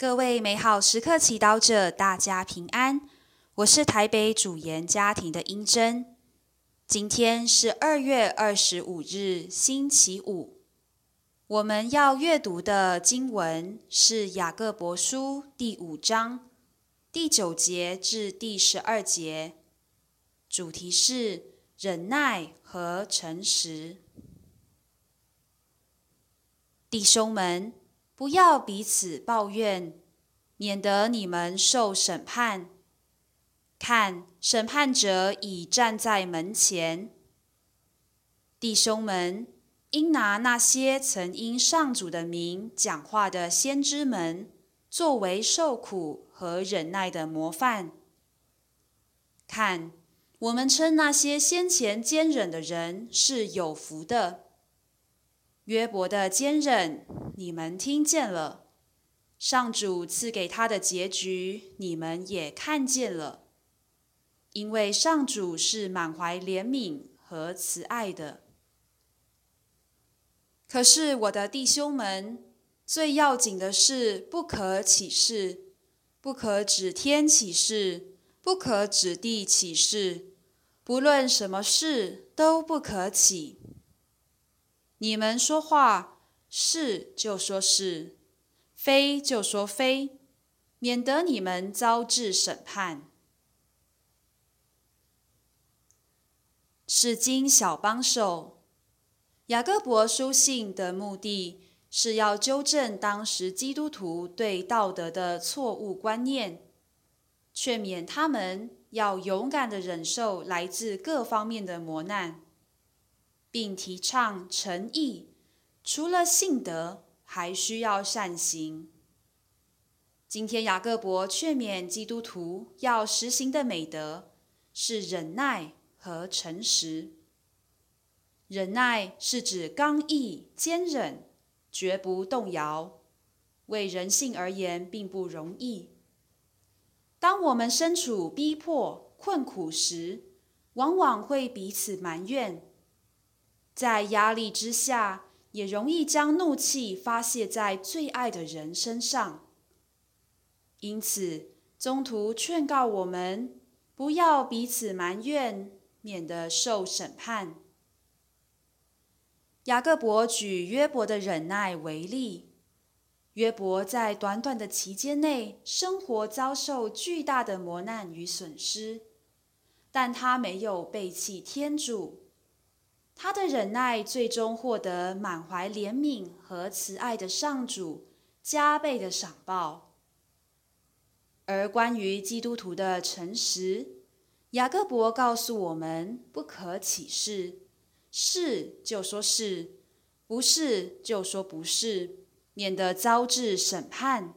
各位美好时刻祈祷者，大家平安。我是台北主研家庭的英珍。今天是二月二十五日，星期五。我们要阅读的经文是雅各伯书第五章第九节至第十二节，主题是忍耐和诚实。弟兄们。不要彼此抱怨，免得你们受审判。看，审判者已站在门前。弟兄们，应拿那些曾因上主的名讲话的先知们，作为受苦和忍耐的模范。看，我们称那些先前坚忍的人是有福的。约伯的坚忍。你们听见了，上主赐给他的结局，你们也看见了。因为上主是满怀怜悯和慈爱的。可是我的弟兄们，最要紧的是不可起誓，不可指天起誓，不可指地起誓，不论什么事都不可起。你们说话。是就说是，非就说非，免得你们遭致审判。是经小帮手，雅各伯书信的目的是要纠正当时基督徒对道德的错误观念，劝勉他们要勇敢的忍受来自各方面的磨难，并提倡诚意。除了信德，还需要善行。今天雅各伯劝勉基督徒要实行的美德是忍耐和诚实。忍耐是指刚毅坚忍，绝不动摇。为人性而言，并不容易。当我们身处逼迫、困苦时，往往会彼此埋怨，在压力之下。也容易将怒气发泄在最爱的人身上，因此，中途劝告我们不要彼此埋怨，免得受审判。雅各伯举约伯的忍耐为例，约伯在短短的期间内，生活遭受巨大的磨难与损失，但他没有背弃天主。他的忍耐最终获得满怀怜悯和慈爱的上主加倍的赏报。而关于基督徒的诚实，雅各伯告诉我们：不可起誓，是就说是，不是就说不是，免得遭致审判。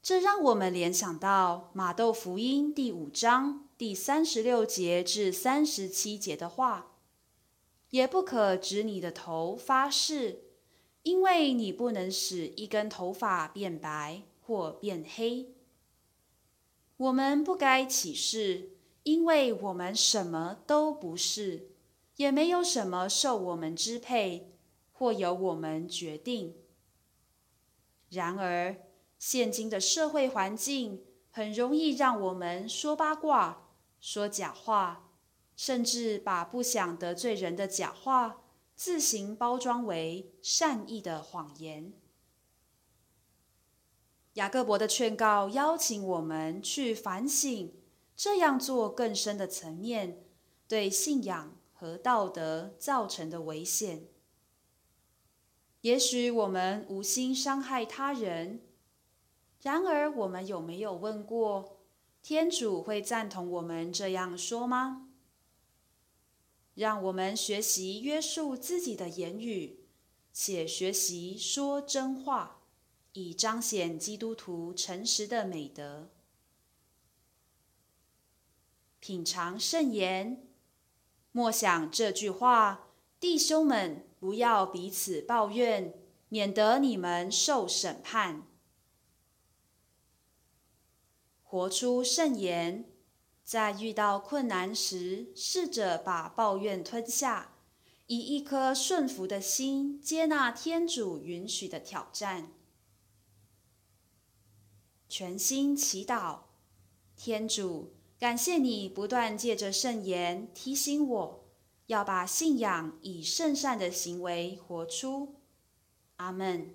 这让我们联想到马窦福音第五章第三十六节至三十七节的话。也不可指你的头发誓，因为你不能使一根头发变白或变黑。我们不该起誓，因为我们什么都不是，也没有什么受我们支配或由我们决定。然而，现今的社会环境很容易让我们说八卦、说假话。甚至把不想得罪人的假话自行包装为善意的谎言。雅各伯的劝告邀请我们去反省，这样做更深的层面对信仰和道德造成的危险。也许我们无心伤害他人，然而我们有没有问过，天主会赞同我们这样说吗？让我们学习约束自己的言语，且学习说真话，以彰显基督徒诚实的美德。品尝圣言，默想这句话：弟兄们，不要彼此抱怨，免得你们受审判。活出圣言。在遇到困难时，试着把抱怨吞下，以一颗顺服的心接纳天主允许的挑战。全心祈祷。天主，感谢你不断借着圣言提醒我，要把信仰以圣善的行为活出。阿门。